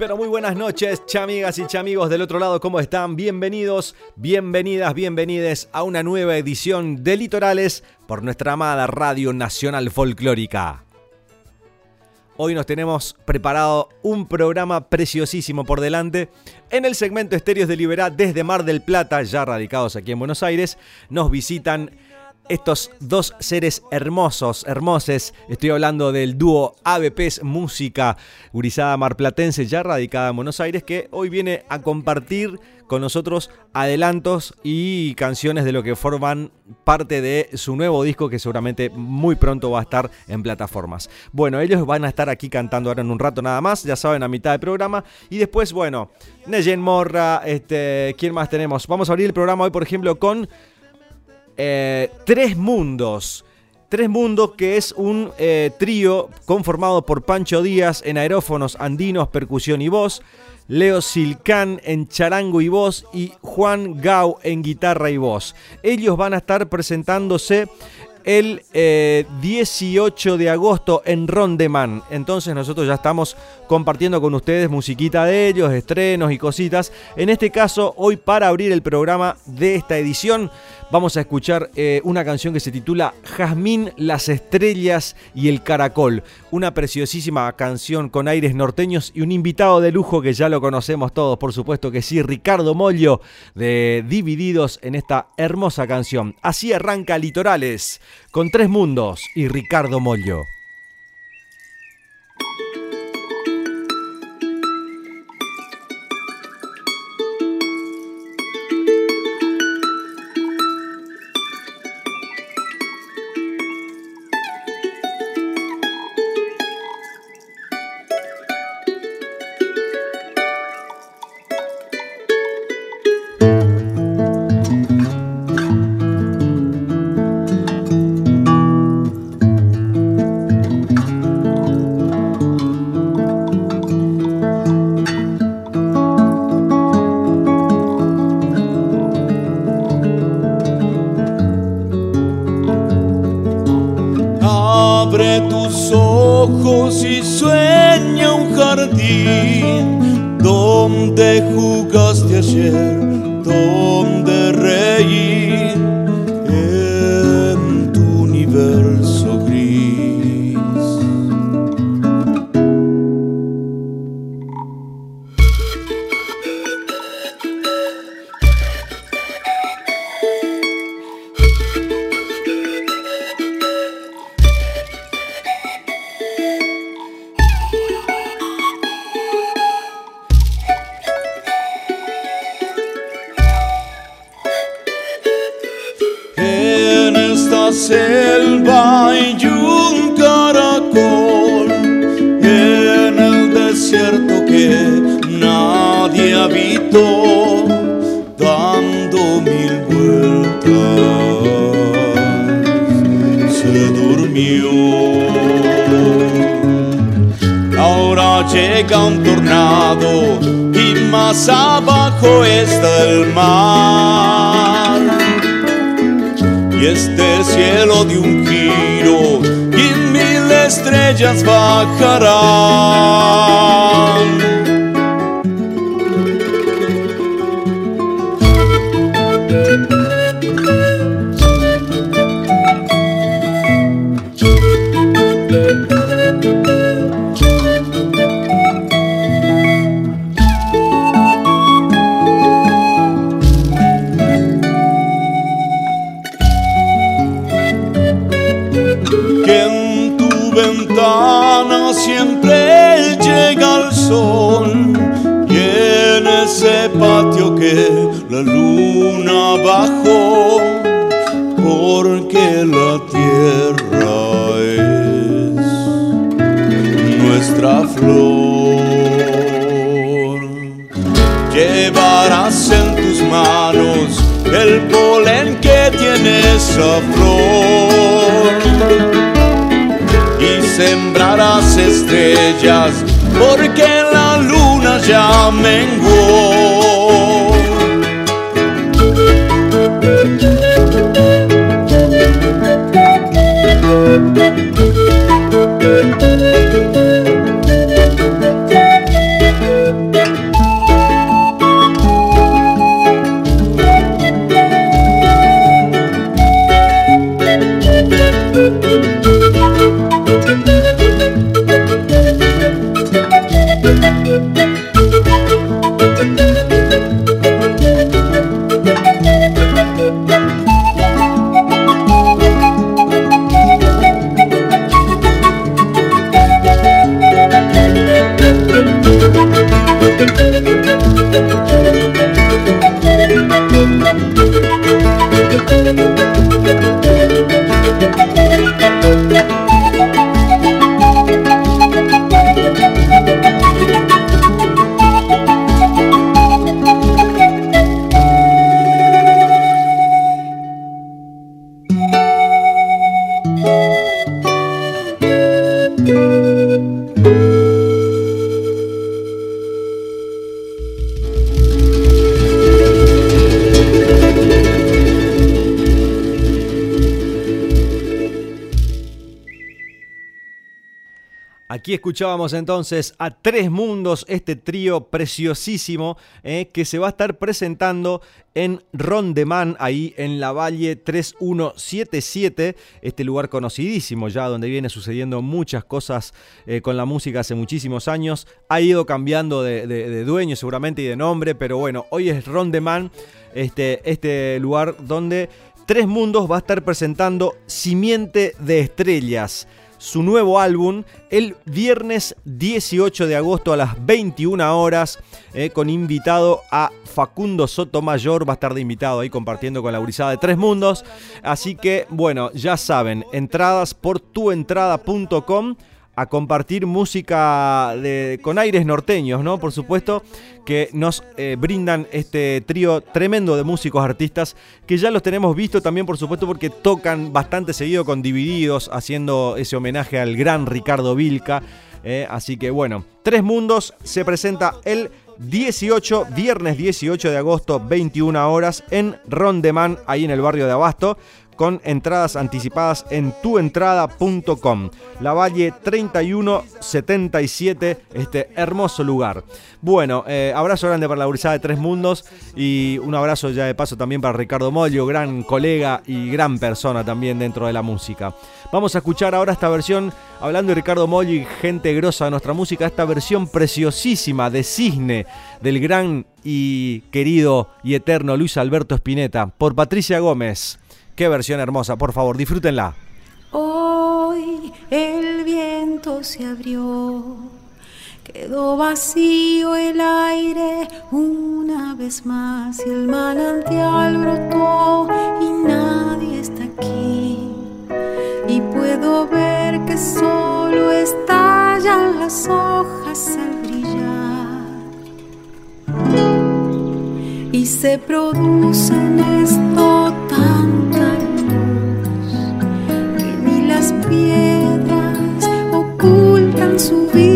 Pero muy buenas noches, chamigas y chamigos del otro lado, ¿cómo están? Bienvenidos, bienvenidas, bienvenides a una nueva edición de Litorales por nuestra amada Radio Nacional Folclórica. Hoy nos tenemos preparado un programa preciosísimo por delante. En el segmento Estéreos de Liberá desde Mar del Plata, ya radicados aquí en Buenos Aires, nos visitan estos dos seres hermosos, hermoses. Estoy hablando del dúo ABPs Música, gurizada marplatense ya radicada en Buenos Aires, que hoy viene a compartir con nosotros adelantos y canciones de lo que forman parte de su nuevo disco que seguramente muy pronto va a estar en plataformas. Bueno, ellos van a estar aquí cantando ahora en un rato nada más, ya saben, a mitad del programa. Y después, bueno, Neyen Morra, este, ¿quién más tenemos? Vamos a abrir el programa hoy, por ejemplo, con eh, Tres Mundos. Tres Mundos, que es un eh, trío conformado por Pancho Díaz en aerófonos andinos, percusión y voz, Leo Silcán en charango y voz y Juan Gau en guitarra y voz. Ellos van a estar presentándose el 18 eh, de agosto en Rondeman. Entonces nosotros ya estamos compartiendo con ustedes musiquita de ellos, estrenos y cositas. En este caso, hoy para abrir el programa de esta edición, vamos a escuchar eh, una canción que se titula Jazmín, las estrellas y el caracol. Una preciosísima canción con aires norteños y un invitado de lujo que ya lo conocemos todos, por supuesto que sí, Ricardo Mollo de Divididos en esta hermosa canción. Así arranca Litorales con Tres Mundos y Ricardo selva y un caracol en el desierto que nadie habitó, dando mil vueltas, se durmió. Ahora llega un tornado y más abajo está el mar este cielo de un giro y mil estrellas bajarán. La luna bajó porque la tierra es nuestra flor. Llevarás en tus manos el polen que tiene esa flor y sembrarás estrellas porque la luna ya menguó escuchábamos entonces a Tres Mundos, este trío preciosísimo eh, que se va a estar presentando en Rondeman, ahí en la Valle 3177, este lugar conocidísimo ya donde viene sucediendo muchas cosas eh, con la música hace muchísimos años. Ha ido cambiando de, dueño seguramente y de nombre, pero bueno, hoy es Rondeman, este, este lugar donde Tres Mundos va a estar presentando Simiente de Estrellas su nuevo álbum el viernes 18 de agosto a las 21 horas eh, con invitado a Facundo Sotomayor, va a estar de invitado ahí compartiendo con la gurizada de Tres Mundos. Así que bueno, ya saben, entradas por tuentrada.com a compartir música de, con aires norteños, ¿no? Por supuesto, que nos eh, brindan este trío tremendo de músicos artistas que ya los tenemos visto también, por supuesto, porque tocan bastante seguido con Divididos, haciendo ese homenaje al gran Ricardo Vilca. ¿eh? así que bueno, Tres Mundos se presenta el 18, viernes 18 de agosto, 21 horas, en Rondeman, ahí en el barrio de Abasto con entradas anticipadas en tuentrada.com. La Valle 3177, este hermoso lugar. Bueno, eh, abrazo grande para la Urizada de Tres Mundos y un abrazo ya de paso también para Ricardo Mollo, gran colega y gran persona también dentro de la música. Vamos a escuchar ahora esta versión, hablando de Ricardo Mollo y gente grosa de nuestra música, esta versión preciosísima de Cisne del gran y querido y eterno Luis Alberto Spinetta por Patricia Gómez. Qué versión hermosa, por favor, disfrútenla. Hoy el viento se abrió, quedó vacío el aire una vez más y el manantial brotó y nadie está aquí. Y puedo ver que solo estallan las hojas al brillar y se produce en subir.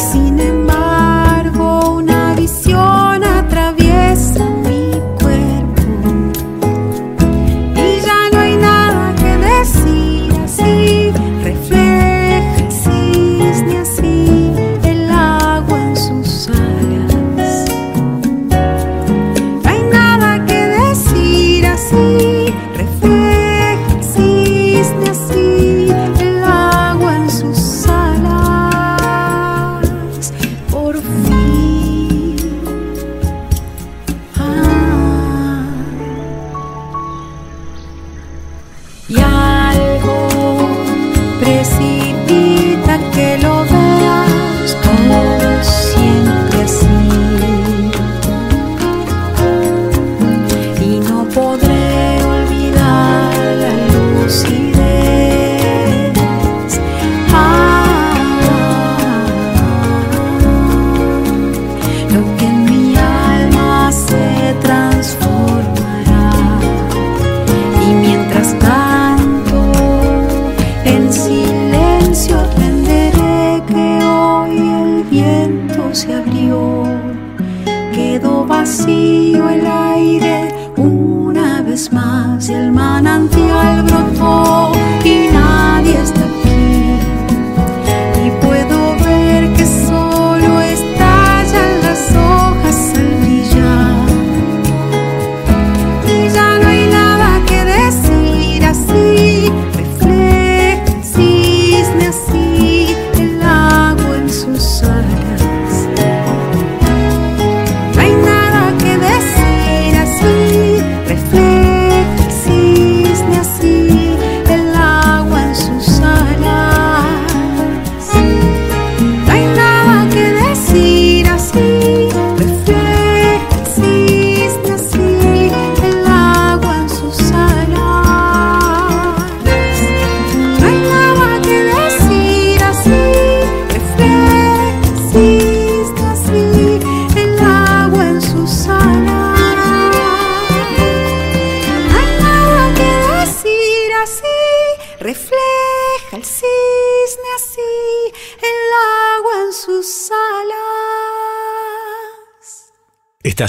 sin embargo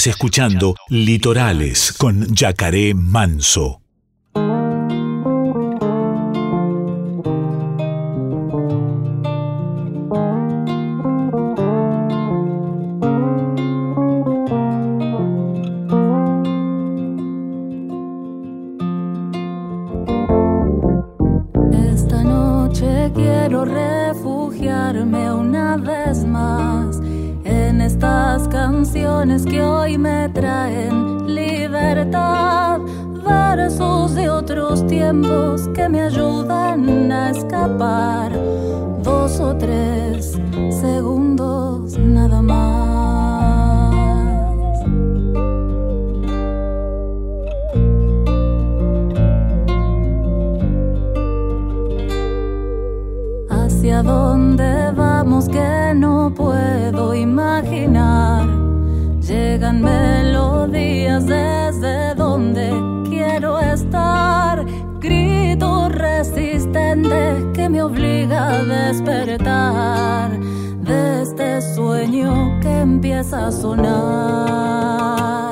Estás escuchando Litorales con Yacaré Manso. llegan melodías desde donde quiero estar. Grito resistente que me obliga a despertar de este sueño que empieza a sonar.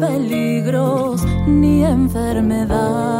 Peligros ni enfermedad.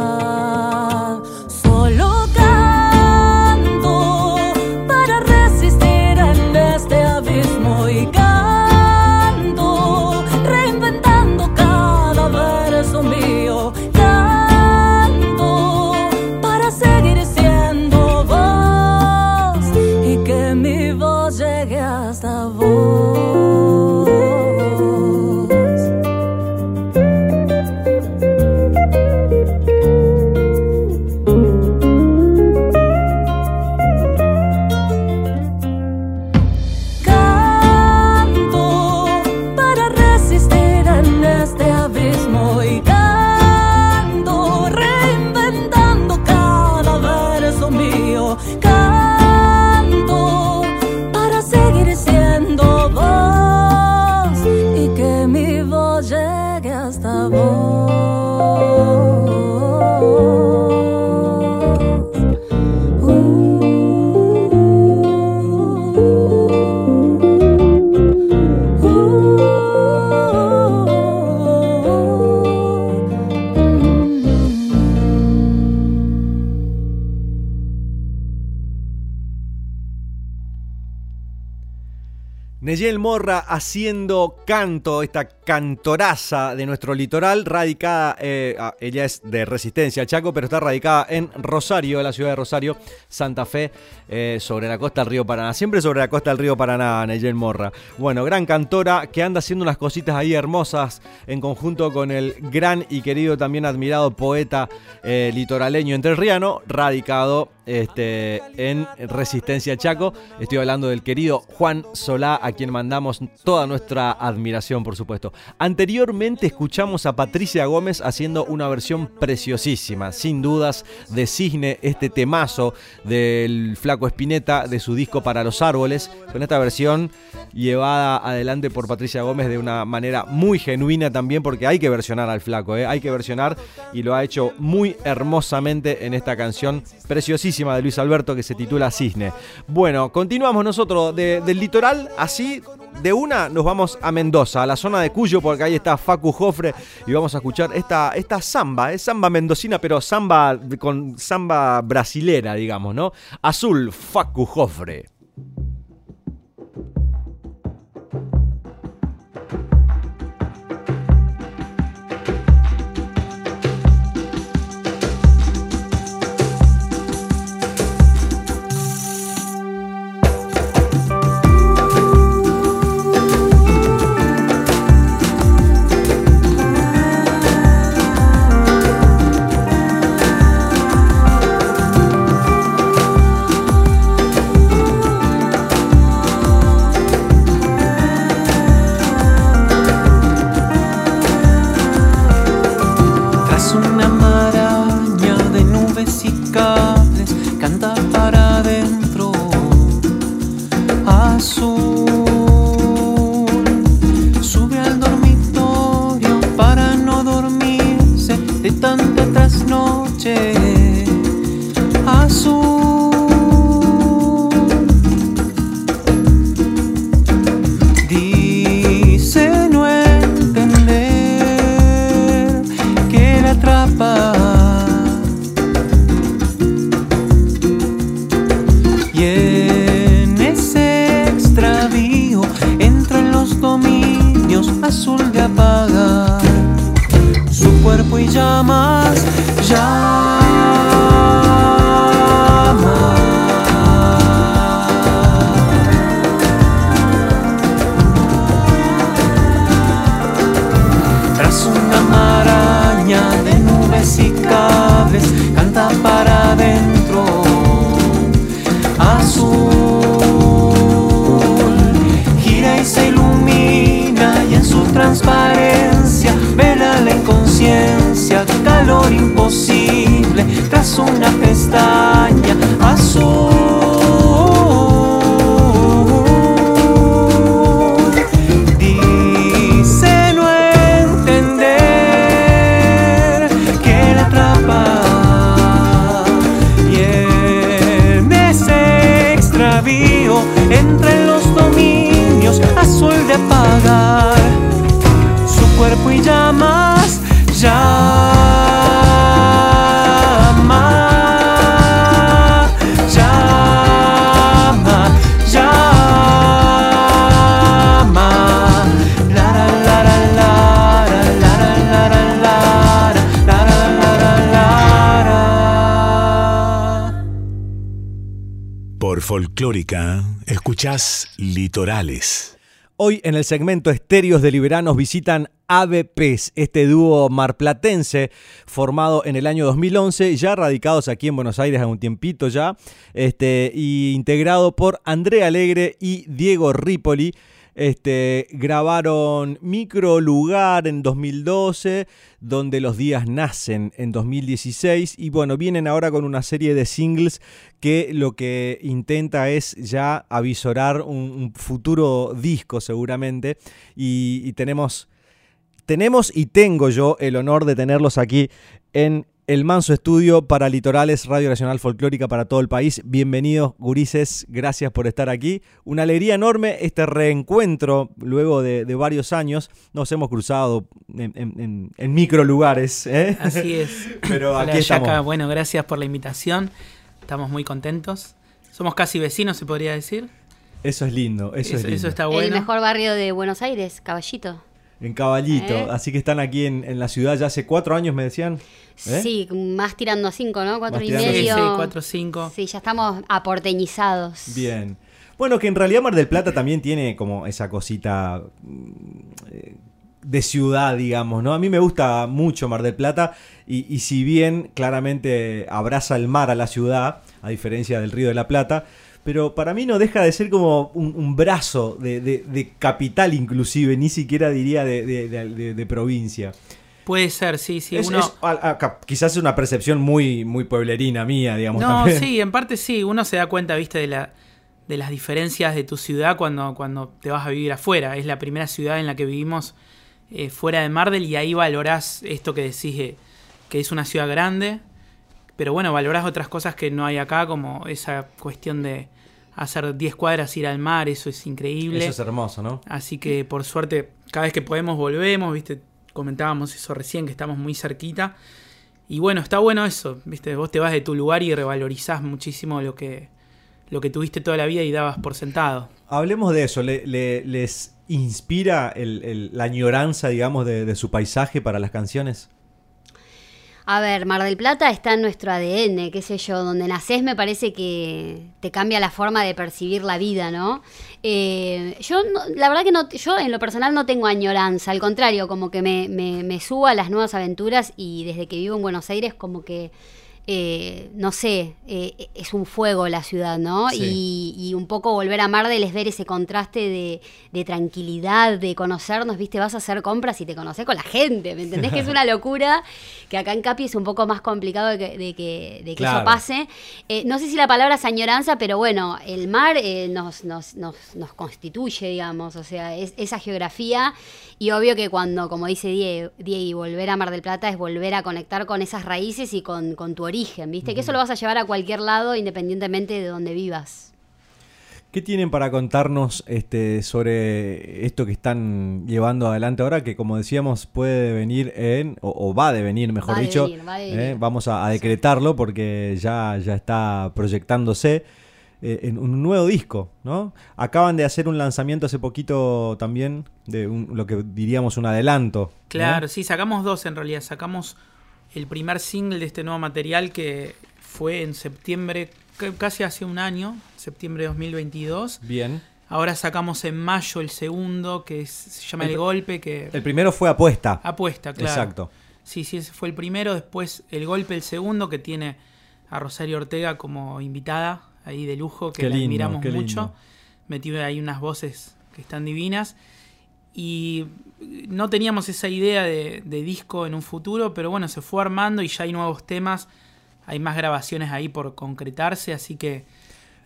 Morra haciendo canto, esta cantoraza de nuestro litoral, radicada, eh, ah, ella es de Resistencia, Chaco, pero está radicada en Rosario, la ciudad de Rosario, Santa Fe, eh, sobre la costa del río Paraná. Siempre sobre la costa del río Paraná, Neyel Morra. Bueno, gran cantora que anda haciendo unas cositas ahí hermosas en conjunto con el gran y querido, también admirado poeta eh, litoraleño entrerriano, radicado este, en Resistencia Chaco. Estoy hablando del querido Juan Solá, a quien mandamos toda nuestra admiración, por supuesto. Anteriormente escuchamos a Patricia Gómez haciendo una versión preciosísima, sin dudas, de Cisne, este temazo del Flaco Espineta de su disco Para los Árboles, con esta versión llevada adelante por Patricia Gómez de una manera muy genuina también, porque hay que versionar al Flaco, ¿eh? hay que versionar y lo ha hecho muy hermosamente en esta canción preciosísima de Luis Alberto que se titula Cisne. Bueno, continuamos nosotros de- del litoral, así de una nos vamos a Mendoza, a la zona de Cuyo, porque ahí está Facu Jofre y vamos a escuchar esta, esta samba, es samba mendocina, pero samba con samba brasilera, digamos, ¿no? Azul, Facu Jofre. Tanta trasnoche azul. Dice Folclórica, escuchás Litorales. Hoy en el segmento Estéreos de Liberanos visitan ABPs, este dúo marplatense formado en el año 2011, ya radicados aquí en Buenos Aires hace un tiempito ya, este, y integrado por Andrea Alegre y Diego Ripoli. Este, grabaron Micro Lugar en 2012, donde los días nacen en 2016 y bueno, vienen ahora con una serie de singles que lo que intenta es ya avisorar un, futuro disco seguramente. Y, y tenemos tenemos y tengo yo el honor de tenerlos aquí en el Manso Estudio para Litorales, Radio Nacional Folclórica para todo el país. Bienvenidos, gurises, gracias por estar aquí. Una alegría enorme este reencuentro luego de, de varios años. Nos hemos cruzado en, en- en micro lugares. ¿eh? Así es. Pero Hola, aquí Yaka. estamos. Bueno, gracias por la invitación. Estamos muy contentos. Somos casi vecinos, se podría decir. Eso es lindo, eso, es lindo. está El bueno. mejor barrio de Buenos Aires, Caballito. En Caballito, ¿Eh? así que están aquí en, en la ciudad ya hace cuatro años, me decían. ¿Eh? Sí, más tirando a cinco, ¿no? Cuatro Más y a Sí, medio. sí, 4 5. Sí, ya estamos aporteñizados. Bien. Bueno, que en realidad Mar del Plata también tiene como esa cosita mm, eh, de ciudad, digamos, ¿no? A mí me gusta mucho Mar del Plata y, y si bien claramente abraza el mar a la ciudad, a diferencia del Río de la Plata, pero para mí no deja de ser como un, un brazo de, de- de capital inclusive, ni siquiera diría de, provincia. Puede ser, sí, sí. Es- uno... es- a- a- cap- quizás es una percepción muy, muy pueblerina mía, digamos. No, también. sí, en parte sí. Uno se da cuenta, viste, de, la, de las diferencias de tu ciudad cuando, cuando te vas a vivir afuera. Es la primera ciudad en la que vivimos eh, fuera de Mardel y ahí valorás esto que decís, eh, que es una ciudad grande. Pero bueno, valorás otras cosas que no hay acá, como esa cuestión de hacer 10 cuadras, ir al mar, eso es increíble. Eso es hermoso, ¿no? Así que por suerte, cada vez que podemos volvemos, viste, comentábamos eso recién, que estamos muy cerquita. Y bueno, está bueno eso, viste, vos te vas de tu lugar y revalorizás muchísimo lo que, lo que tuviste toda la vida y dabas por sentado. Hablemos de eso. ¿Le- le- ¿Les inspira el- el- la añoranza, digamos, de, de su paisaje para las canciones? A ver, Mar del Plata está en nuestro ADN, qué sé yo, donde nacés me parece que te cambia la forma de percibir la vida, ¿no? Eh, yo, no- la verdad que no, yo en lo personal no tengo añoranza, al contrario, como que me, me, me subo a las nuevas aventuras y desde que vivo en Buenos Aires como que, eh, no sé, eh, es un fuego la ciudad, ¿no? Sí. Y, y un poco volver a Mardel es ver ese contraste de, de tranquilidad, de conocernos, viste, vas a hacer compras y te conoces con la gente, ¿me entendés? que es una locura, que acá en Capi es un poco más complicado de que, de que, de que Claro. eso pase. Eh, no sé si la palabra es añoranza, pero bueno, el mar nos, nos, nos, nos constituye, digamos, o sea, es esa geografía y obvio que cuando, como dice Diego, Diego, volver a Mar del Plata es volver a conectar con esas raíces y con, con tu origen, ¿viste? Que eso lo vas a llevar a cualquier lado independientemente de donde vivas. ¿Qué tienen para contarnos este, sobre esto que están llevando adelante ahora? Que como decíamos puede venir en, o, o va a devenir, mejor Va dicho. devenir, va a devenir. ¿eh? Vamos a, a decretarlo porque ya, ya está proyectándose eh, en un nuevo disco, ¿no? Acaban de hacer un lanzamiento hace poquito también de un- lo que diríamos un adelanto. ¿no? Claro, sí, sacamos dos en realidad. Sacamos el primer single de este nuevo material que fue en septiembre, casi hace un año, septiembre de 2022. Bien. Ahora sacamos en mayo el segundo, que es- se llama El Golpe, que El primero fue apuesta. apuesta, claro. Exacto. Sí, sí, ese fue el primero. Después El Golpe, el segundo, que tiene a Rosario Ortega como invitada ahí de lujo, que Qué la lindo, admiramos mucho. Metió ahí unas voces que están divinas. Y no teníamos esa idea de, de disco en un futuro, pero bueno, se fue armando y ya hay nuevos temas. Hay más grabaciones ahí por concretarse, así que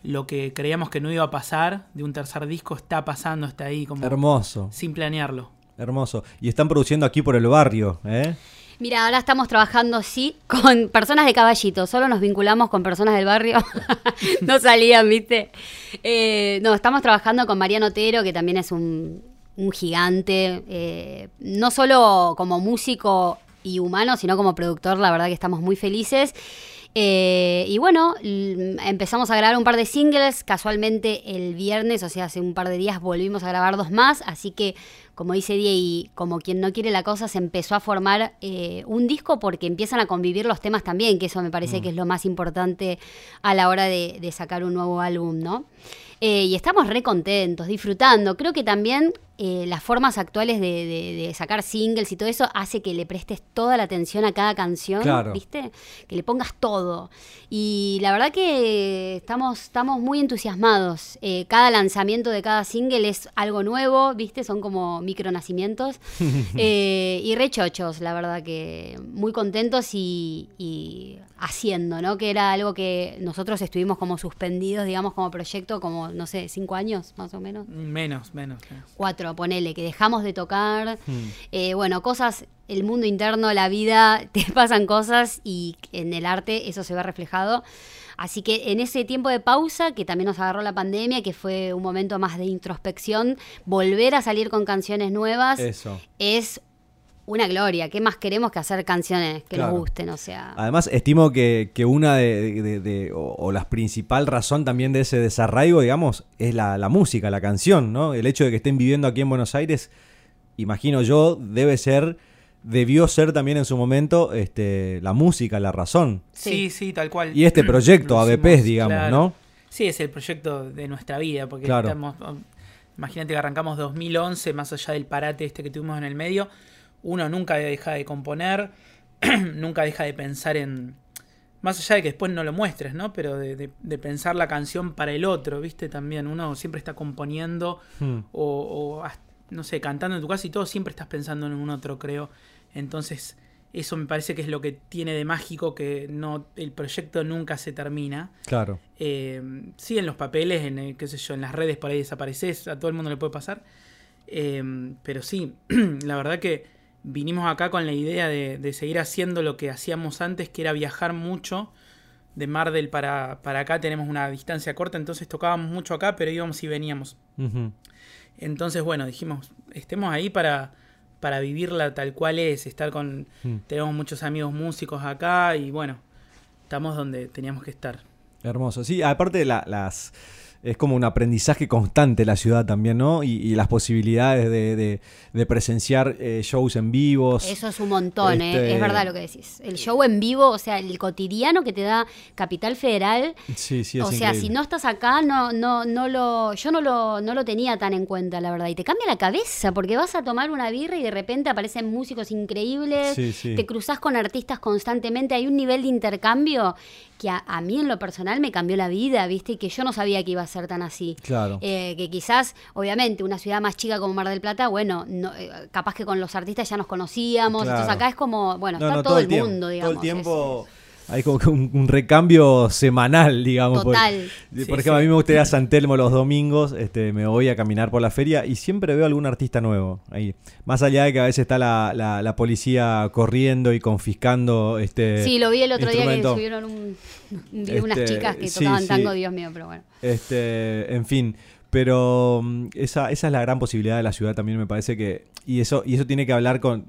lo que creíamos que no iba a pasar de un tercer disco está pasando, está ahí como Hermoso, sin planearlo. hermoso. Y están produciendo aquí por el barrio, ¿eh? Mira, ahora estamos trabajando, sí, con personas de caballito. Solo nos vinculamos con personas del barrio. no salían, ¿viste? Eh, no, estamos trabajando con Mariano Otero, que también es un, un gigante. eh, no solo como músico y humano, sino como productor. La verdad que estamos muy felices. Eh, y bueno, l- empezamos a grabar un par de singles. Casualmente el viernes, o sea, hace un par de días volvimos a grabar dos más. Así que como dice Die, y como quien no quiere la cosa, se empezó a formar eh, un disco porque empiezan a convivir los temas también, que eso me parece que es lo más importante a la hora de, de sacar un nuevo álbum, ¿no? Eh, y estamos re contentos, disfrutando. Creo que también eh, las formas actuales de, de- de sacar singles y todo eso hace que le prestes toda la atención a cada canción, Claro. ¿viste? Que le pongas todo. Y la verdad que estamos, estamos muy entusiasmados. Eh, cada lanzamiento de cada single es algo nuevo, ¿viste? Son como micronacimientos. Y re chochos, la verdad que muy contentos y, y haciendo, ¿no? Que era algo que nosotros estuvimos como suspendidos, digamos, como proyecto, como, no sé, cinco años más o menos. Menos, menos. menos. Cuatro, ponele, que dejamos de tocar. Eh, bueno, cosas, el mundo interno, la vida, te pasan cosas y en el arte eso se ve reflejado. Así que en ese tiempo de pausa, que también nos agarró la pandemia, que fue un momento más de introspección, volver a salir con canciones nuevas Eso. es una gloria. ¿Qué más queremos que hacer canciones que Claro. nos gusten? O sea, Además, estimo que, que una de, de- de- o, o la principal razón también de ese desarraigo, digamos, es la, la música, la canción, ¿no? El hecho de que estén viviendo aquí en Buenos Aires, imagino yo, debe ser, debió ser también en su momento este, la música, la razón. Sí, sí, tal cual. Y este proyecto, ABPs, digamos, claro. ¿no? Sí, es el proyecto de nuestra vida, porque Claro. estamos, imagínate que arrancamos 2011, más allá del parate este que tuvimos en el medio, uno nunca deja de componer, nunca deja de pensar en, más allá de que después no lo muestres, ¿no? Pero de, de- de pensar la canción para el otro, ¿viste? También uno siempre está componiendo Hmm. o, o, hasta, no sé, cantando en tu casa y todo, siempre estás pensando en un otro, creo. Entonces, eso me parece que es lo que tiene de mágico que no el proyecto nunca se termina. Claro. Eh, sí, en los papeles, en eh, qué sé yo, en las redes por ahí desapareces, a todo el mundo le puede pasar. Eh, pero sí, la verdad que vinimos acá con la idea de, de seguir haciendo lo que hacíamos antes, que era viajar mucho. De Mar del para, para acá tenemos una distancia corta, entonces tocábamos mucho acá, pero íbamos y veníamos. Entonces, bueno, dijimos, estemos ahí para, para vivirla tal cual es, estar con... Mm. Tenemos muchos amigos músicos acá y bueno, estamos donde teníamos que estar. Hermoso. Sí, aparte la- las es como un aprendizaje constante la ciudad también, ¿no? Y, y las posibilidades de, de- de presenciar eh, shows en vivos. Eso es un montón, ¿eh? Este- es verdad lo que decís. El show en vivo, o sea, el cotidiano que te da Capital Federal, Sí, sí, es o sea, increíble. si no estás acá, no, no, no lo, yo no lo, no lo tenía tan en cuenta, la verdad. Y te cambia la cabeza, porque vas a tomar una birra y de repente aparecen músicos increíbles, Sí, sí. te cruzas con artistas constantemente, hay un nivel de intercambio que a, a mí en lo personal me cambió la vida, ¿viste? Y que yo no sabía que iba a ser tan así. Claro. Eh, que quizás, obviamente, una ciudad más chica como Mar del Plata, bueno, no, eh, capaz que con los artistas ya nos conocíamos, Claro. entonces acá es como, bueno, No, está no, todo, el tiempo, mundo, digamos. Todo el tiempo hay como que un, un recambio semanal, digamos. por- Total. Por, Sí, ejemplo, a mí me gusta ir a San Telmo los domingos, este, me voy a caminar por la feria y siempre veo algún artista nuevo ahí. Más allá de que a veces está la, la- la policía corriendo y confiscando este Sí, lo vi el otro día que subieron un, vi unas Este, chicas que tocaban sí. tango, Dios mío, pero bueno. Este, en fin, pero mm, esa, esa es la gran posibilidad de la ciudad también me parece que y eso y eso tiene que hablar con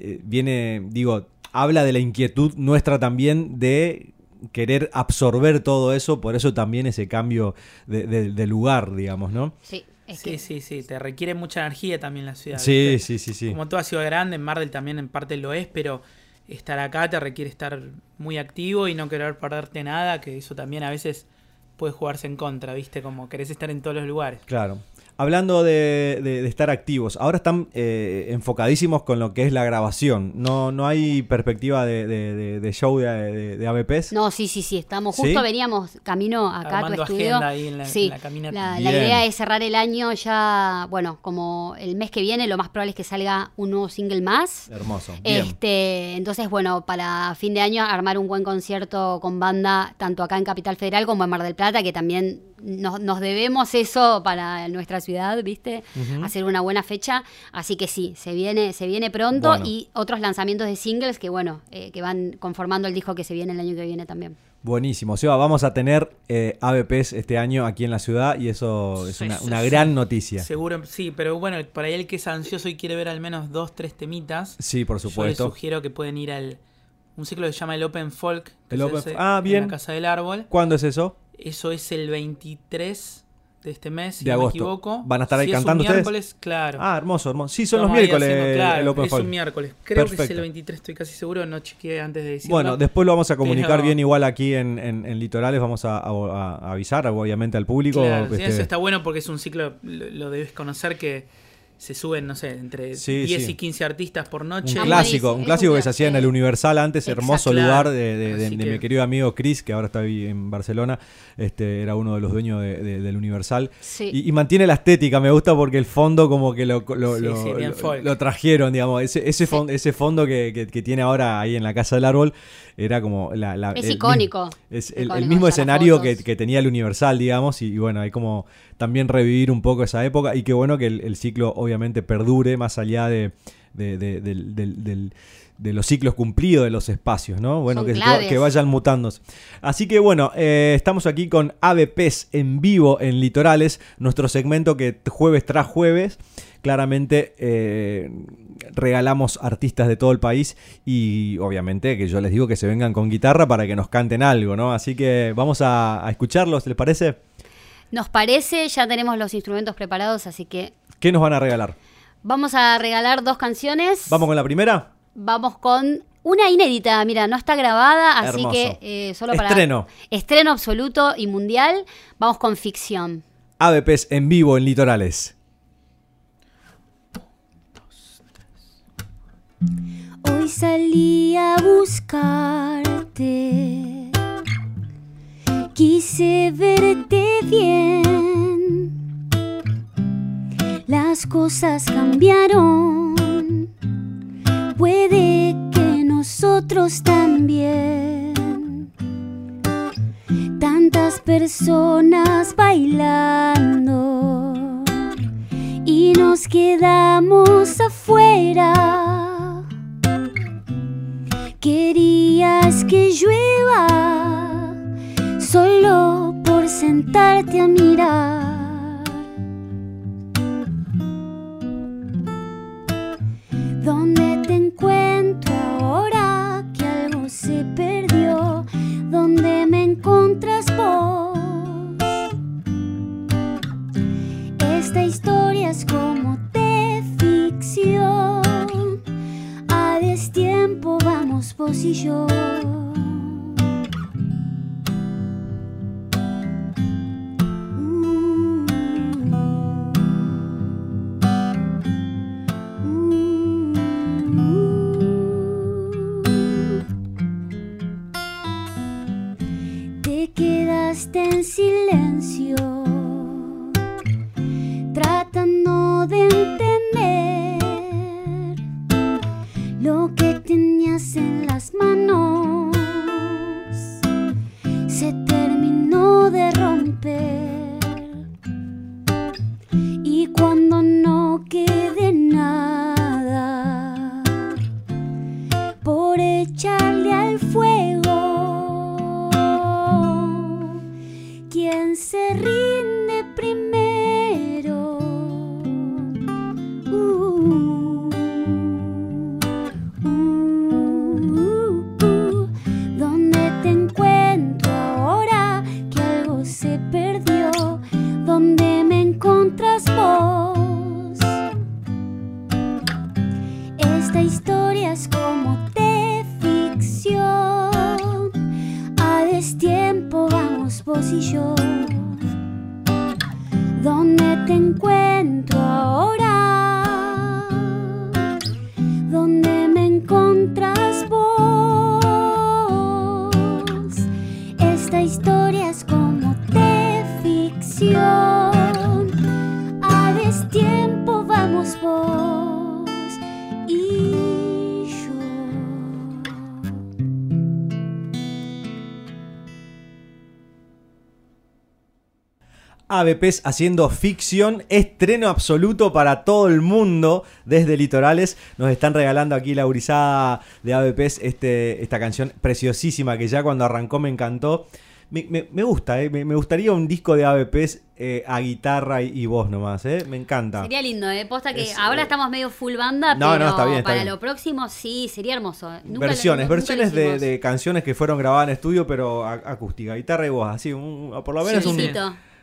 eh, viene digo habla de la inquietud nuestra también de querer absorber todo eso, por eso también ese cambio de, de- de lugar, digamos, ¿no? Sí, es Sí, que sí, sí, te requiere mucha energía también la ciudad. Sí, ¿viste? sí, sí, sí. Como toda ciudad grande, en Mar del también en parte lo es, pero estar acá te requiere estar muy activo y no querer perderte nada, que eso también a veces puede jugarse en contra, ¿viste? Como querés estar en todos los lugares. Claro. Hablando de, de- de estar activos, ahora están eh, enfocadísimos con lo que es la grabación. No, no hay perspectiva de, de- de- de show de, de- de ABPs. No, sí, sí, sí, estamos, ¿Sí? justo veníamos camino acá a Armando tu estudio. ahí en la- sí, en la caminata. la, la idea es cerrar el año ya, bueno, como el mes que viene, lo más probable es que salga un nuevo single más. Hermoso. Bien. Este, entonces, bueno, para fin de año armar un buen concierto con banda, tanto acá en Capital Federal como en Mar del Plata, que también nos, nos debemos eso para nuestra ciudad, ¿viste? Hacer una buena fecha. Así que sí, se viene, se viene pronto Bueno. y otros lanzamientos de singles que, bueno, eh, que van conformando el disco que se viene el año que viene también. Buenísimo. Seba, vamos a tener eh, ABPs este año aquí en la ciudad y eso es Sí, una, sí, una sí. gran noticia. Seguro, sí, pero bueno, para el que es ansioso y quiere ver al menos dos, tres temitas, Sí, por yo les supuesto. sugiero que pueden ir al un ciclo que se llama el Open Folk, que El Open ah, bien. en la Casa del Árbol. ¿Cuándo es eso? Eso es el 23 de este mes, si De no agosto. me equivoco. ¿Van a estar ahí Si cantando es un ustedes? miércoles, claro. Ah, hermoso, hermoso. Sí, son los Estamos miércoles haciendo- claro, el Open es un miércoles. Creo que es el 23, estoy casi seguro, no chequeé antes de decirlo. Bueno, después lo vamos a comunicar Pero- bien igual aquí en, en- en Litorales, vamos a, a- a avisar obviamente al público. Claro, sí, este, eso está bueno porque es un ciclo, lo, lo debes conocer que se suben, no sé, entre Sí, 10 sí. y 15 artistas por un noche. Ah, clásico, un clásico un que se hacía en el. Universal antes, hermoso lugar de, de- de- Así de que- mi querido amigo Chris, que ahora está ahí en Barcelona, este era uno de los dueños de- de- del Universal. Sí. Y, y mantiene la estética, me gusta porque el fondo como que lo, lo, Sí, lo- sí, bien lo- folk. lo trajeron, digamos, ese, ese, fon- ese fondo que, que- que tiene ahora ahí en la Casa del Árbol era como la... la- Es el icónico. mismo- es el, mismo escenario que, que tenía el Universal, digamos, y, y bueno, hay como también revivir un poco esa época y qué bueno que el, el ciclo obviamente perdure más allá de, de, los ciclos cumplidos de los espacios, ¿no? Bueno, que vayan mutándose. Así que bueno, eh, estamos aquí con ABPs en vivo en Litorales, nuestro segmento que jueves tras jueves, claramente eh, regalamos artistas de todo el país y obviamente que yo les digo que se vengan con guitarra para que nos canten algo, ¿no? Así que vamos a, a escucharlos, ¿les parece? Nos parece, ya tenemos los instrumentos preparados, así que ¿Qué nos van a regalar? vamos a regalar dos canciones. ¿Vamos con la primera? Vamos con una inédita, mira, no está grabada, así Hermoso. que eh, solo para Estreno. estreno absoluto y mundial, vamos con ficción. ABPs en vivo en Litorales. Hoy salí a buscarte, quise verte bien. Las cosas cambiaron, puede que nosotros también. Tantas personas bailando y nos quedamos afuera. Querías que llueva solo por sentarte a mirar. ¿Dónde te encuentro ahora que algo se perdió? ¿Dónde me encontras vos? Esta historia es como de ficción. A destiempo vamos vos y yo. Esta historia ABPs haciendo ficción, estreno absoluto para todo el mundo desde Litorales. Nos están regalando aquí la gurizada de ABPs este, esta canción preciosísima que ya cuando arrancó me encantó. Me, me- me gusta, eh, me, me gustaría un disco de ABPs eh, a guitarra y, y voz nomás, eh, me encanta. Sería lindo, ¿eh? Posta que Es, ahora eh, estamos medio full banda, no, pero no, está bien, está para bien. lo próximo sí, sería hermoso. Nunca lo- versiones, nunca versiones de, canciones que fueron grabadas en estudio, pero acústica, guitarra y voz, así, un- por lo menos Sí, un.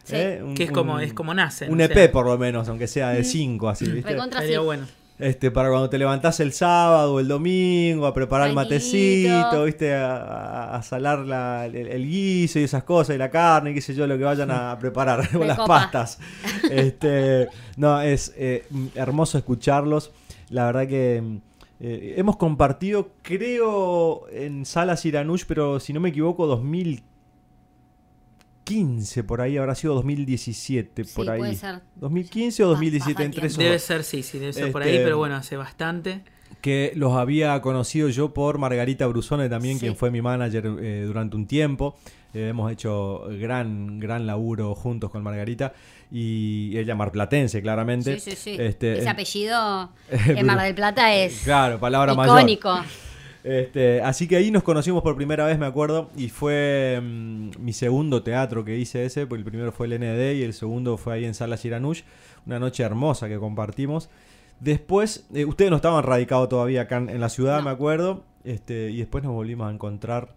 Sí. ¿eh? Un- Que es como, un- es como nacen. Un o EP sea, por lo menos, aunque sea de 5, así, ¿viste? Sí. bueno. Este, para cuando te levantás el sábado o el domingo a preparar el matecito, ¿viste? A, a- a salar la- el, el guiso y esas cosas, y la carne, y qué sé yo, lo que vayan a preparar, o Me las copa. pastas. Este, no, es eh, hermoso escucharlos. La verdad que eh, hemos compartido, creo, en Salas Iranush, pero si no me equivoco, 2015, por ahí habrá sido 2017, Sí, por ahí. puede ser. 2015 o 2017, Bastante entre esos Debe ser, sí, sí, debe ser por Este, ahí, pero bueno, hace bastante. que los había conocido yo por Margarita Brusone también, Sí. quien fue mi manager eh, durante un tiempo. Eh, hemos hecho gran, gran laburo juntos con Margarita y ella marplatense, claramente. Sí, sí, sí. Este, Ese apellido en Mar del Plata es Claro, palabra mayor. Este, así que ahí nos conocimos por primera vez, me acuerdo, y fue mm, mi segundo teatro que hice ese, porque el primero fue el ND y el segundo fue ahí en Sala Siranush, una noche hermosa que compartimos. Después, eh, ustedes no estaban radicados todavía acá en, en la ciudad, No. me acuerdo, este, y después nos volvimos a encontrar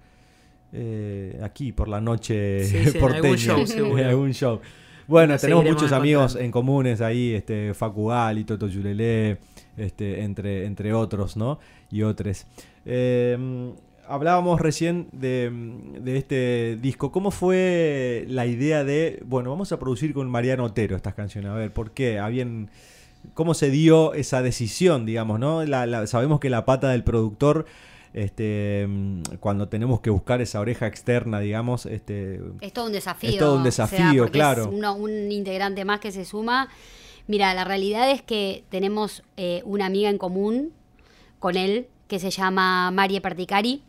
eh, aquí por la noche Sí, sí, en porteña, algún show, seguro. en algún show. Bueno, Nos tenemos muchos amigos en comunes ahí, este, Facu Gali, Toto Yulelé, este, entre, entre otros, ¿no? Y otros. Eh, hablábamos recién de, de este disco. ¿Cómo fue la idea de, bueno, vamos a producir con Mariano Otero estas canciones? A ver, ¿por qué? Habían, ¿Cómo se dio esa decisión, digamos, no? La- la- sabemos que la pata del productor... Este, mm, cuando tenemos que buscar esa oreja externa, digamos, este, Es todo un desafío. Es todo un o sea, desafío, claro. Es uno- un integrante más que se suma. Mira, la realidad es que tenemos eh, una amiga en común con él que se llama María Particari,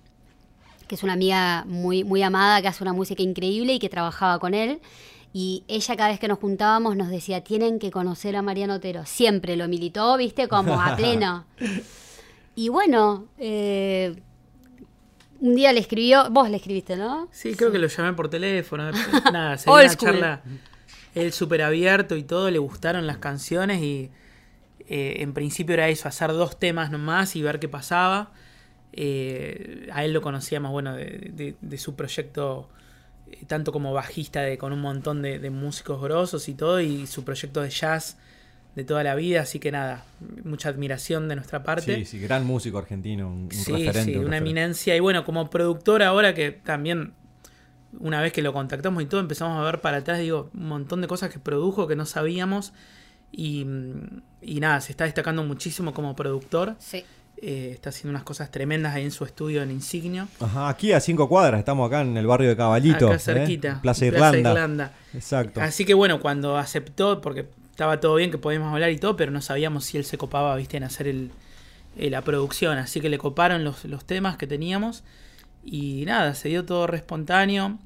que es una amiga muy, muy amada, que hace una música increíble y que trabajaba con él. Y ella cada vez que nos juntábamos nos decía, tienen que conocer a Mariano Otero. Siempre lo militó, viste, como a pleno. Y bueno, eh, un día le escribió, vos le escribiste, ¿no? Sí, creo que lo llamé por teléfono. Nada, se una charla. Él súper abierto y todo, le gustaron las canciones y eh, en principio era eso, hacer dos temas nomás y ver qué pasaba. Eh, a él lo conocía más bueno de, de- de su proyecto, eh, tanto como bajista de, con un montón de, de músicos grosos y todo, y su proyecto de jazz de toda la vida, así que nada, mucha admiración de nuestra parte. sí, sí, gran músico argentino, un, un Sí, referente. sí, un una referente. eminencia. Y bueno, como productor ahora que también, una vez que lo contactamos y todo, empezamos a ver para atrás, digo, un montón de cosas que produjo que no sabíamos. Y, y nada, se está destacando muchísimo como productor. Sí. Eh, está haciendo unas cosas tremendas ahí en su estudio en Insignio. Ajá, aquí a cinco cuadras, estamos acá en el barrio de Caballito. acá ¿eh? cerquita. Plaza Irlanda. Irlanda. Exacto. Así que bueno, cuando aceptó, porque estaba todo bien que podíamos hablar y todo, pero no sabíamos si él se copaba, viste, en hacer el, eh, la producción. Así que le coparon los, los temas que teníamos. Y nada, se dio todo re espontáneo.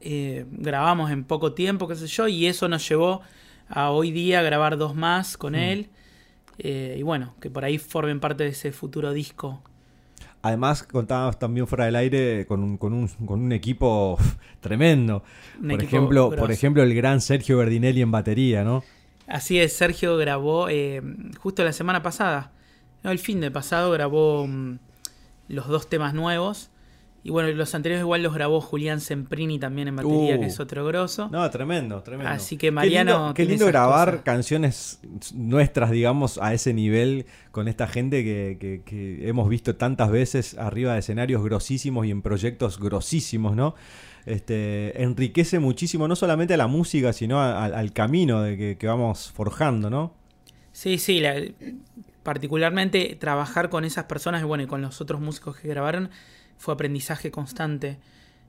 Eh, grabamos en poco tiempo, qué sé yo, y eso nos llevó a hoy día grabar dos más con él. Eh, y bueno, que por ahí formen parte de ese futuro disco. Además, contábamos también fuera del aire con un, con un, con un equipo tremendo. Un por, equipo ejemplo, por ejemplo, el gran Sergio Berdinelli en batería, ¿no? Así es, Sergio grabó eh, justo la semana pasada, no, el fin de pasado grabó mm, los dos temas nuevos. Y bueno, los anteriores igual los grabó Julián Semprini también en batería, Uh. que es otro grosso. No, tremendo, tremendo. Así que Qué Mariano lindo- Qué lindo, grabar cosas. canciones nuestras, digamos, a ese nivel, con esta gente que, que- que hemos visto tantas veces arriba de escenarios grosísimos y en proyectos grosísimos, ¿no? Este, enriquece muchísimo, no solamente a la música, sino a- a- al camino de que, que vamos forjando, ¿no? Sí, sí, la- particularmente trabajar con esas personas y bueno, y con los otros músicos que grabaron fue aprendizaje constante.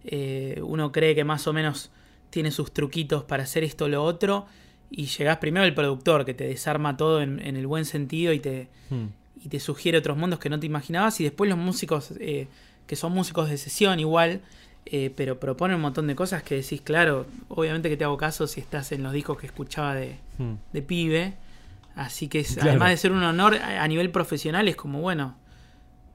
Eh, uno cree que más o menos tiene sus truquitos para hacer esto o lo otro y llegás primero al productor que te desarma todo en, en el buen sentido y te, Hmm. y te sugiere otros mundos que no te imaginabas y después los músicos eh, que son músicos de sesión igual eh, pero proponen un montón de cosas que decís claro obviamente que te hago caso si estás en los discos que escuchaba de, Hmm. de pibe así que es- Claro. además de ser un honor a, nivel profesional es como bueno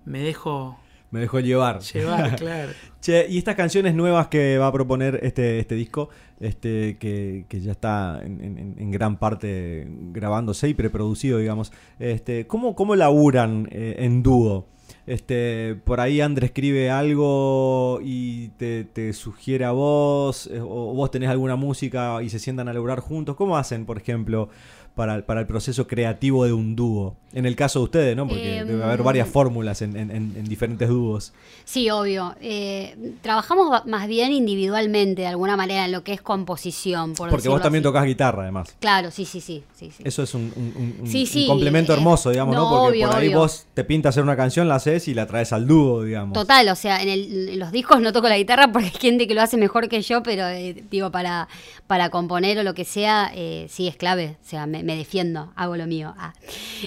me dejo Me dejó llevar. llevar claro Che, y estas canciones nuevas que va a proponer este, este disco, este, que, que ya está en, en- en gran parte grabándose y preproducido, digamos, este, ¿cómo, cómo laburan eh, en dúo? Este, por ahí André escribe algo y te, te sugiere a vos, eh, o vos tenés alguna música y se sientan a lograr juntos. ¿Cómo hacen, por ejemplo, para, el- para el proceso creativo de un dúo? En el caso de ustedes, ¿no? Porque Em, debe haber varias fórmulas en, en- en- en diferentes dúos. Sí, obvio. Eh, trabajamos ba- más bien individualmente, de alguna manera, en lo que es composición. Por Porque vos también así. tocas guitarra, además. Claro, sí, sí, sí. sí, sí. Eso es un, un- un- un- Sí, un sí, complemento eh, hermoso, digamos, ¿no? no, Porque obvio, por ahí obvio. vos te pinta hacer una canción, la haces y la traes al dúo, digamos. Total, o sea, en, el- en los discos no toco la guitarra porque hay gente que lo hace mejor que yo, pero eh, digo, para, para componer o lo que sea, eh, sí es clave, o sea, me, me defiendo, hago lo mío. Ah.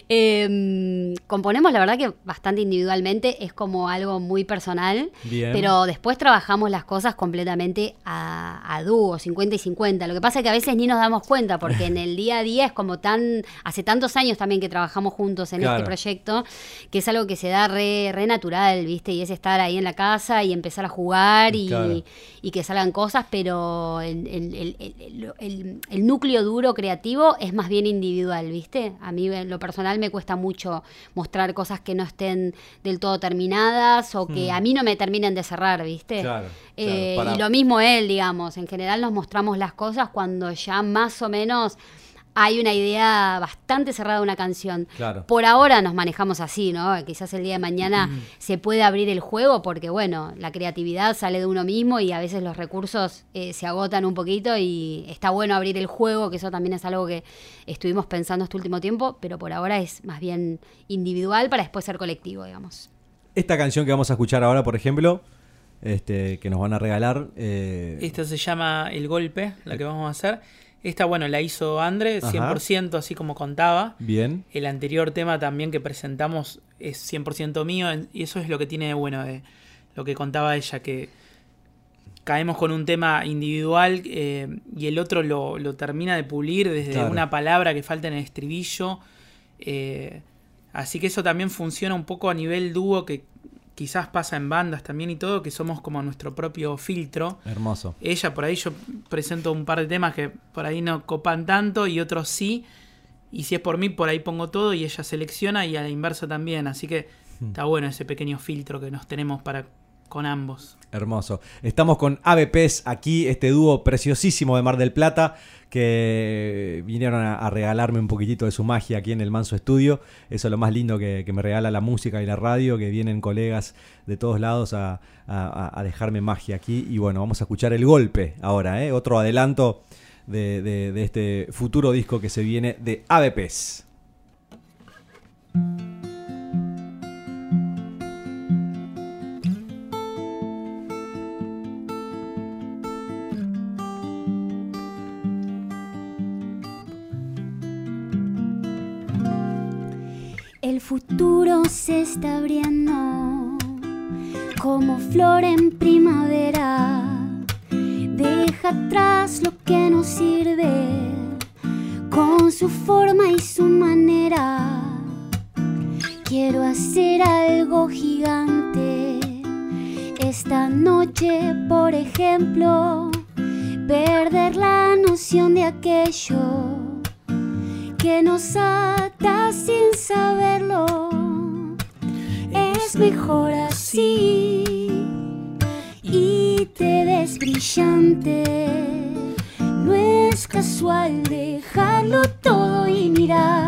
Eh, componemos, la verdad que bastante individualmente, es como algo muy personal, Bien. pero después trabajamos las cosas completamente a, a dúo, 50 y 50. Lo que pasa es que a veces ni nos damos cuenta, porque en el día a día es como tan, hace tantos años también que trabajamos juntos en Claro. este proyecto, que es algo que se da re, re natural, ¿viste? Y es estar ahí en la casa y empezar a jugar y, Claro. y que salgan cosas, pero el- el- el- el núcleo duro creativo es más bien individual, ¿viste? A mí en lo personal me cuesta mucho mostrar cosas que no estén del todo terminadas o que a mí no me terminen de cerrar, ¿viste? Claro, Eh, claro, para- Y lo mismo él, digamos, en general nos mostramos las cosas cuando ya más o menos hay una idea bastante cerrada de una canción. Claro. Por ahora nos manejamos así, ¿no? Quizás el día de mañana se puede abrir el juego porque, bueno, la creatividad sale de uno mismo y a veces los recursos eh, se agotan un poquito y está bueno abrir el juego, que eso también es algo que estuvimos pensando este último tiempo, pero por ahora es más bien individual para después ser colectivo, digamos. Esta canción que vamos a escuchar ahora, por ejemplo, este, que nos van a regalar. eh, Esta se llama El Golpe, la que vamos a hacer. Esta, bueno, la hizo Andre, Ajá. 100%, así como contaba. Bien. El anterior tema también que presentamos es 100% mío y eso es lo que tiene de bueno de lo que contaba ella, que caemos con un tema individual eh, y el otro lo, lo termina de pulir desde Claro. una palabra que falta en el estribillo. eh, así que eso también funciona un poco a nivel dúo que quizás pasa en bandas también y todo, que somos como nuestro propio filtro. Hermoso. Ella por ahí yo presento un par de temas que por ahí no copan tanto y otros sí. Y si es por mí, por ahí pongo todo y ella selecciona y a la inversa también. Así que está bueno ese pequeño filtro que nos tenemos para con ambos. Hermoso. Estamos con ABPs aquí, este dúo preciosísimo de Mar del Plata, que vinieron a, regalarme un poquitito de su magia aquí en el Manso Estudio. Eso es lo más lindo que, me regala la música y la radio, que vienen colegas de todos lados a, dejarme magia aquí. Y bueno, vamos a escuchar el golpe ahora, ¿eh? otro adelanto de, de- de este futuro disco que se viene de ABPs. Futuro se está abriendo como flor en primavera. Deja atrás lo que no sirve con su forma y su manera. Quiero hacer algo gigante esta noche, por ejemplo, perder la noción de aquello que nos ata sin saberlo. Es mejor así y te ves brillante. No es casual dejarlo todo y mirar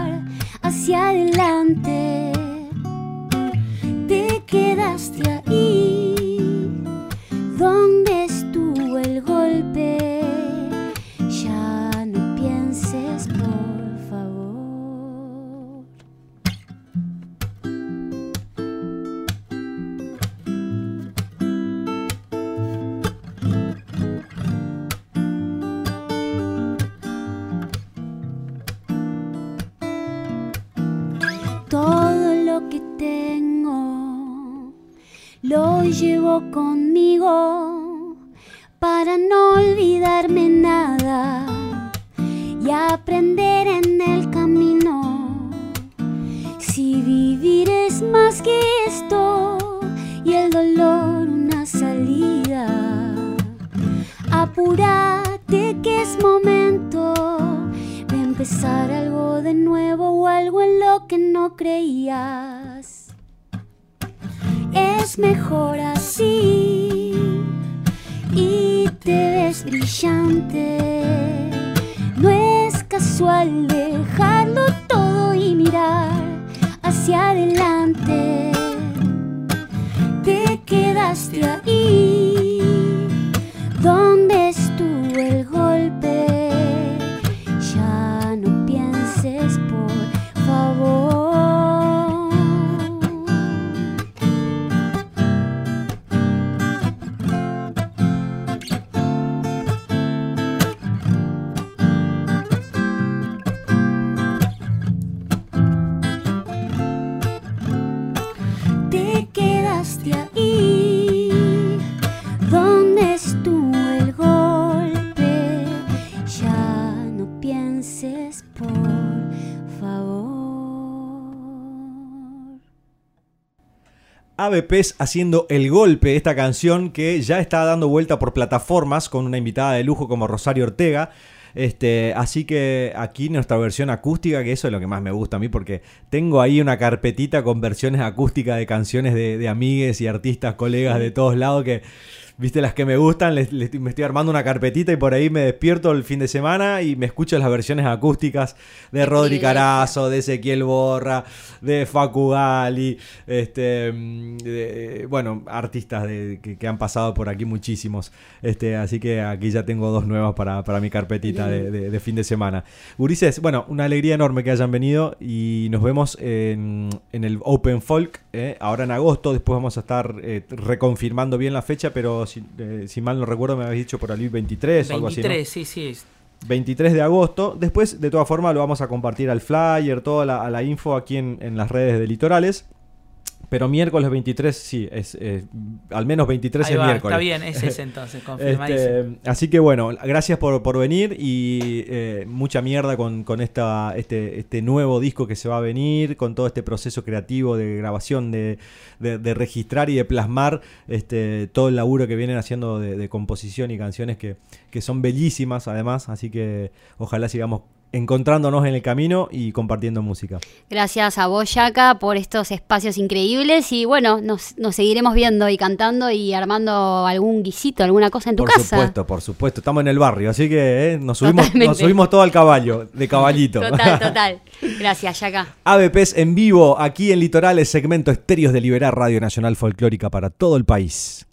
momento de empezar algo de nuevo o algo en lo que no creías. es mejor así y te ves brillante. No es casual dejarlo todo y mirar hacia adelante. Te quedaste ahí Pez haciendo el golpe, esta canción que ya está dando vuelta por plataformas con una invitada de lujo como Rosario Ortega. Este, así que aquí nuestra versión acústica, que eso es lo que más me gusta a mí, porque tengo ahí una carpetita con versiones acústicas de canciones de, de amigues y artistas, colegas de todos lados que, viste, las que me gustan, les- les- me estoy armando una carpetita y por ahí me despierto el fin de semana y me escucho las versiones acústicas de Rodri. Carazo, de Ezequiel Borra, de Facu Gali, este, mm, de- bueno, artistas de- que, que han pasado por aquí muchísimos. Este, así que aquí ya tengo dos nuevas para, para mi carpetita de, de- de fin de semana. Ulises, bueno, una alegría enorme que hayan venido y nos vemos en, en el Open Folk, eh, ahora en agosto. Después vamos a estar eh, reconfirmando bien la fecha, pero si, eh, si mal no recuerdo, me habéis dicho por ahí 23 o algo así. ¿no? 23, sí, sí. es- 23 de agosto. Después, de todas formas, lo vamos a compartir al flyer, toda la, a la info aquí en, en las redes de Litorales. Pero miércoles 23, sí, es, eh, al menos 23 Ahí es va, miércoles. está bien, es ese entonces, confirmadísimo. Este, así que bueno, gracias por, por venir y eh, mucha mierda con, con esta, este, este nuevo disco que se va a venir, con todo este proceso creativo de grabación, de, de- de registrar y de plasmar este, todo el laburo que vienen haciendo de, de composición y canciones que, que son bellísimas además, así que ojalá sigamos encontrándonos en el camino y compartiendo música. Gracias a vos, Yaka, por estos espacios increíbles y bueno, nos, nos seguiremos viendo y cantando y armando algún guisito, alguna cosa en tu por casa. supuesto, por supuesto, estamos en el barrio, así que eh, nos, subimos, Totalmente. nos subimos todo al caballo, de caballito. Total, total. Gracias, Yaka. ABPs en vivo, aquí en Litorales, segmento Estéreos de Liberar Radio Nacional Folclórica para todo el país.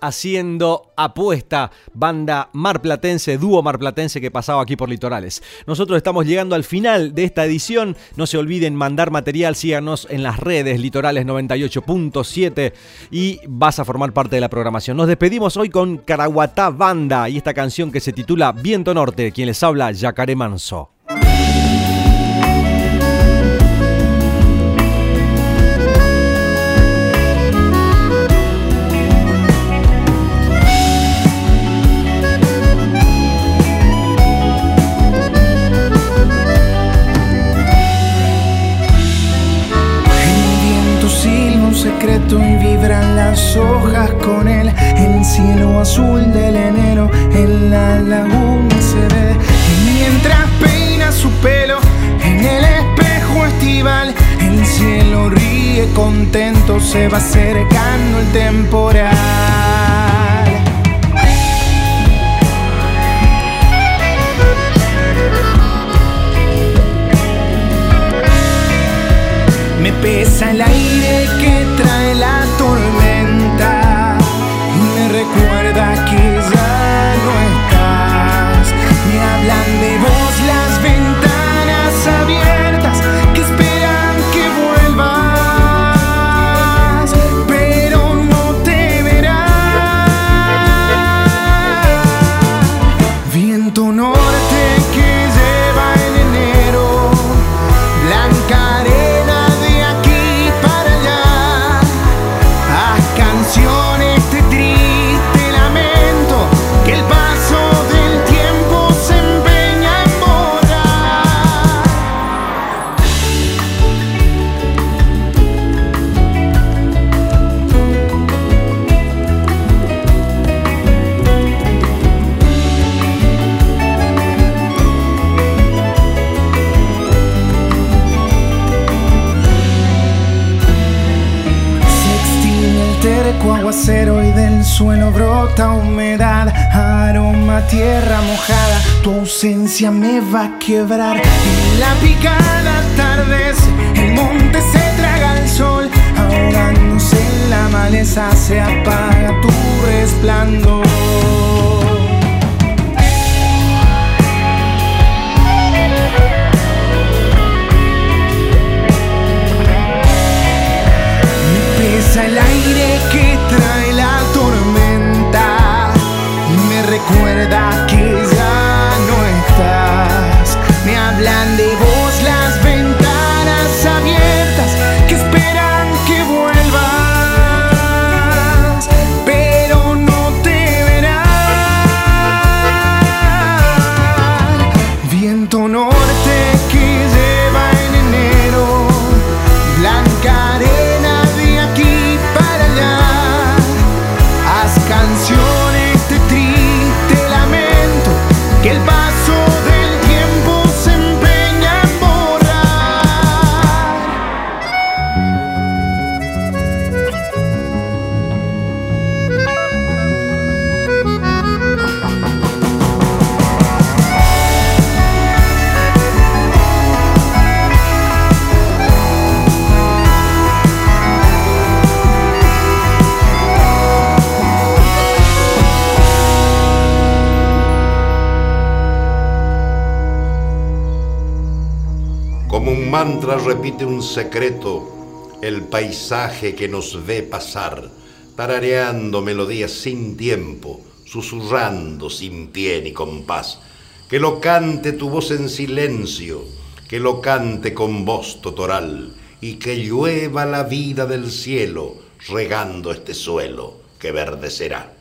Haciendo apuesta, banda marplatense, dúo marplatense que pasaba aquí por Litorales. Nosotros estamos llegando al final de esta edición. No se olviden mandar material, síganos en las redes Litorales 98.7 y vas a formar parte de la programación. Nos despedimos hoy con Caraguatá Banda y esta canción que se titula Viento Norte, quien les habla Yacaré Manso. Se va acercando el temporal. Ausencia me va a quebrar. Y la picada atardece, el monte se traga el sol, ahogándose en la maleza se apaga tu resplandor. Un secreto el paisaje que nos ve pasar, tarareando melodías sin tiempo, susurrando sin pie ni compás. Que lo cante tu voz en silencio, que lo cante con voz totoral, y que llueva la vida del cielo, regando este suelo que verde será.